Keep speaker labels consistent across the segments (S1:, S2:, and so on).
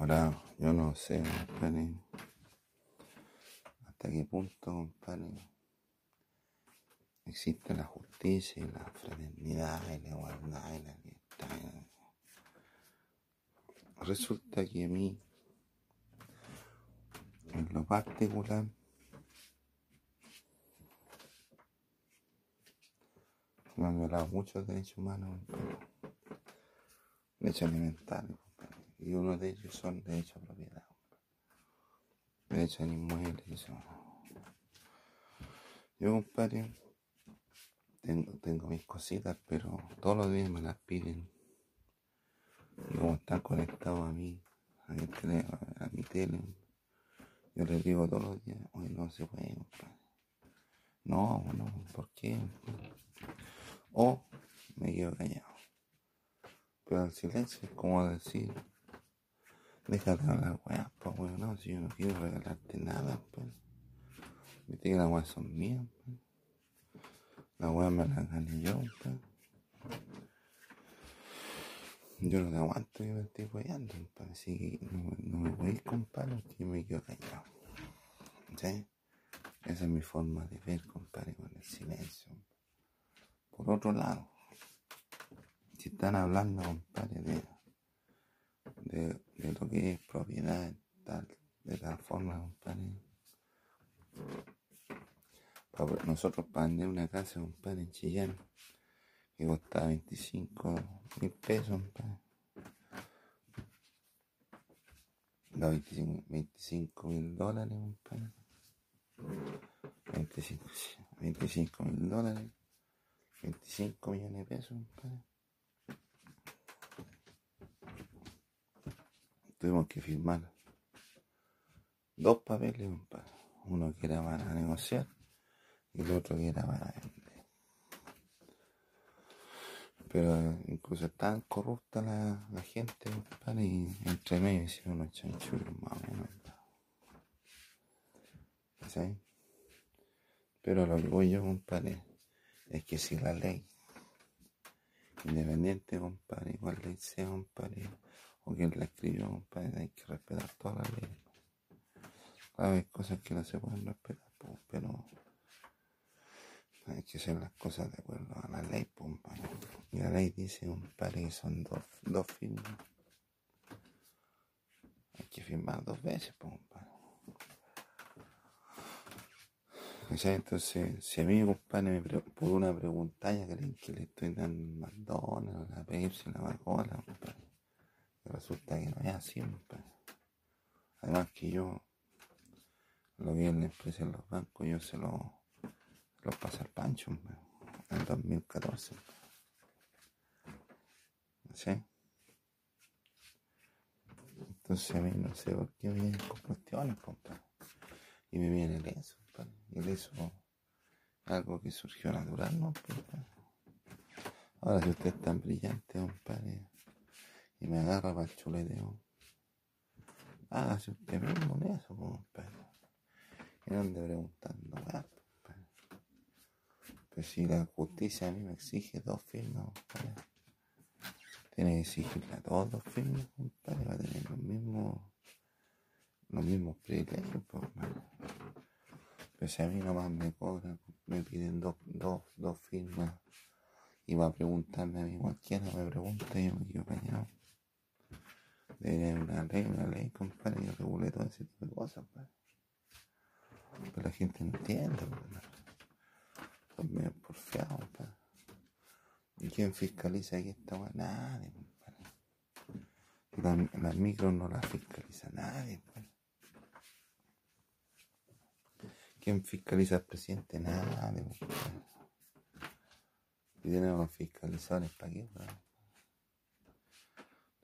S1: Ahora, yo no sé, compadre, hasta qué punto, compadre, existe la justicia y la fraternidad y la igualdad y la libertad. Resulta que a mí, en lo particular, me han violado muchos derechos humanos, derechos alimentarios. Y uno de ellos son derechos a propiedad, compadre. derechos al inmueble. y eso. Yo, compadre, tengo, tengo mis cositas, pero todos los días me las piden. Y como están conectados a mí, a mi, tele, a mi tele, yo les digo todos los días, hoy no se puede, compadre. No, no, ¿por qué? O me quedo callado. Pero el silencio es como decir, déjate hablar, weá, pues weón, no, si yo no quiero regalarte nada, pues. Viste que las weas son mías, pues. Las weas me las gané yo, pues. Yo no te aguanto, yo me estoy weyando, pues. Así que no, me voy a ir que me quedo callado. ¿Sí? Esa es mi forma de ver, compadre, con el silencio. Por otro lado, si están hablando, compadre, de, de, de lo que es propiedad, tal, de tal forma, compadre. pa- nosotros para vender una casa, compadre, en Chillán, que costaba 25 mil pesos, compadre. No, 25 mil dólares, compadre. 25 mil dólares. 25 millones de pesos, compadre. Tuvimos que firmar dos papeles. Uno que era para negociar y el otro que era para vender. Pero incluso tan corrupta la, la gente, compadre, y entre medio hicieron unos chanchullos más o menos. ¿Sí? Pero lo que voy yo, compadre, es que si la ley, independiente, compadre, igual ley sea, compadre, o quien la escribió, compadre, hay que respetar todas las leyes. Hay cosas que no se pueden respetar, pero hay que hacer las cosas de acuerdo a la ley, compadre. Y la ley dice, compadre, que son dos, dos firmas. Hay que firmar dos veces, compadre. Entonces, si a mí, compadre, me por una pregunta ya creen que le estoy dando McDonald's, la Pepsi, la Coca-Cola, compadre. Resulta que no es así, compadre. Además que yo, lo que es la empresa en los bancos, yo se lo, lo pasé al Pancho, en el 2014. ¿Sí? Entonces a mí no sé por qué vienen con cuestiones, compadre. Y me viene el eso, compadre. Y el eso es algo que surgió natural, ¿no? Ahora si usted es tan brillante, compadre, y me agarra para el chuleteo, hágase usted mismo en eso, compadre. Y no ande preguntando, compadre. Pues si la justicia a mí me exige dos firmas, tiene que exigirle a todos dos firmas, compadre, va a tener los mismos, los mismos privilegios, pues, compadre. Pues si a mí nomás me cobran, me piden dos, dos, dos firmas y va a preguntarme a mí cualquiera, me pregunta y yo me quedo callado. Debería haber una ley, una ley, compadre, que regule todo ese tipo de cosas, pues. Pero la gente no entiende, pues, hermano. Son medio porfiados, pues. ¿Y quién fiscaliza aquí esta weá? Nadie, compadre. Y la- las micros no las fiscaliza nadie, pues. ¿Quién fiscaliza al presidente? Nadie, compadre. Y tenemos fiscalizadores para qué,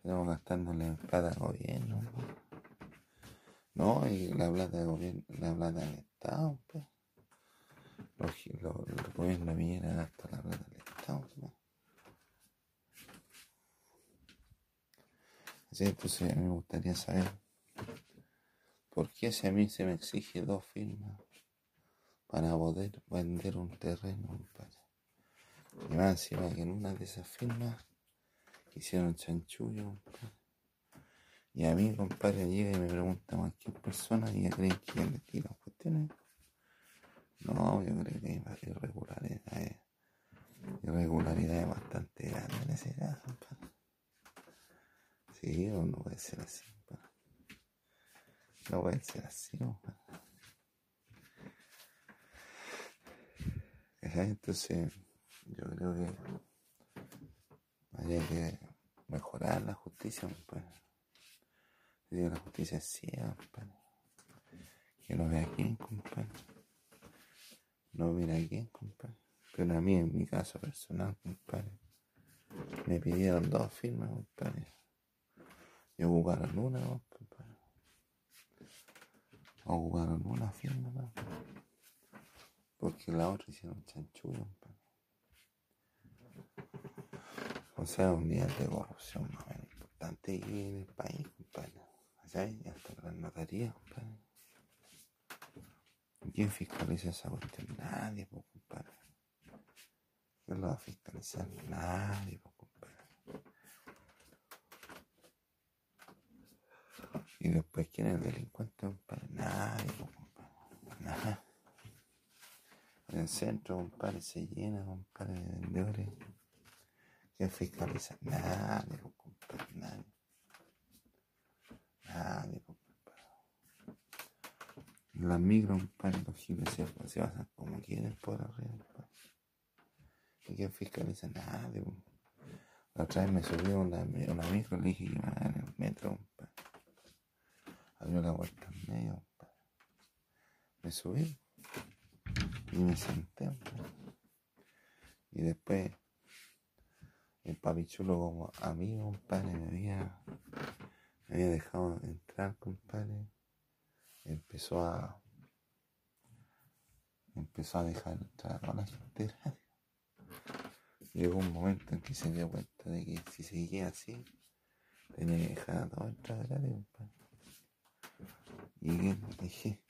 S1: weón? Tenemos gastándole plata al gobierno, weón. No, y la plata del gobierno, la plata del Estado, pues. Los, los, el gobierno Piñera gasta la plata del Estado, pues. Así, entonces mí me gustaría saber por qué si a mí se me exige dos firmas para poder vender un terreno, compadre. Y más encima que en una de esas firmas hicieron chanchullo. Y a mí, compadre, llega y me pregunta cualquier persona y ya creen que yo le tiro cuestiones. No, yo creo que hay irregularidades, irregularidades bastante grandes en ese caso, compadre. Sí, no puede ser así. No puede ser así, compadre. Entonces, yo creo que habría que la justicia, compadre. La justicia es ciega, compadre. Que no vea quién, compadre. No mira quién, compadre. Pero a mí, en mi caso personal, compadre, me pidieron dos firmas, compadre. Y ocuparon una, compadre. Ocuparon una firma, compadre. Porque la otra hicieron chanchullo, compadre. O sea, un nivel de corrupción más importante en el país, compadre. ¿Sabes? Y hasta la notaría, compadre. ¿Quién fiscaliza esa cuestión? Nadie, pues, compadre. ¿Quién lo va a fiscalizar? Nadie, pues, compadre. Y después, ¿quién es el delincuente, compadre? Nadie, pues, compadre. En el centro, compadre, se llena, compadre, de vendedores. ¿Quién fiscaliza? Nadie, compadre, nadie. Nadie, compadre. Las micro, compadre, los giles se, se como quieren por arriba. ¿Y quién fiscaliza? Nadie. La otra vez me subió una, una micro, le dije que iba en el metro. Abrió la vuelta en medio. Me subí y me senté, compadre. Y después el papichulo como amigo, compadre, me había, me había dejado entrar, compadre. Empezó a empezó a dejar entrar a la gente. Llegó un momento en que se dio cuenta de que si seguía así, tenía que dejar a todos entrar compadre. Y quién, dije,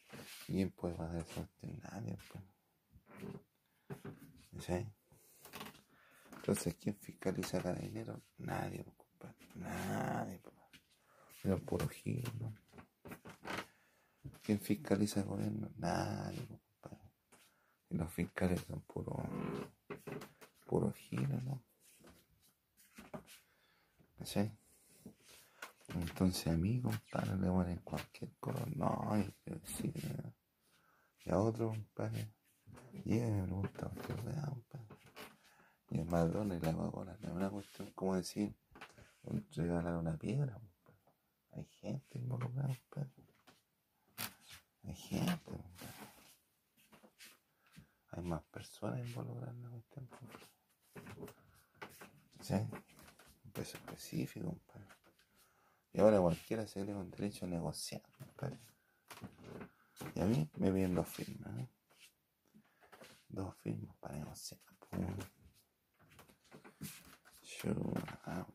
S1: ¿quién puede pagar suerte? Nadie, compadre. ¿Sí? Entonces, ¿quién fiscaliza cada dinero? Nadie, compadre. Nadie, compadre. Pero puro giro, ¿no? ¿Quién fiscaliza el gobierno? Nadie, compadre. Y los fiscales son puro, puro giro, ¿no? ¿Sí? Entonces a mí, compadre, le ponen cualquier color. No, y, sí, y a otro, compadre, y me pregunta cualquier weá, compadre. Y la Coca-Cola no es una cuestión como decir, regalar una piedra. Hay gente involucrada, compadre. Hay gente, compadre. Hay más personas involucradas en la cuestión. ¿Sí? Un peso específico. Y ahora cualquiera se cree con derecho a negociar. Y a mí me vienen dos firmas, ¿eh? Dos firmas para negociar. Pum. chill out.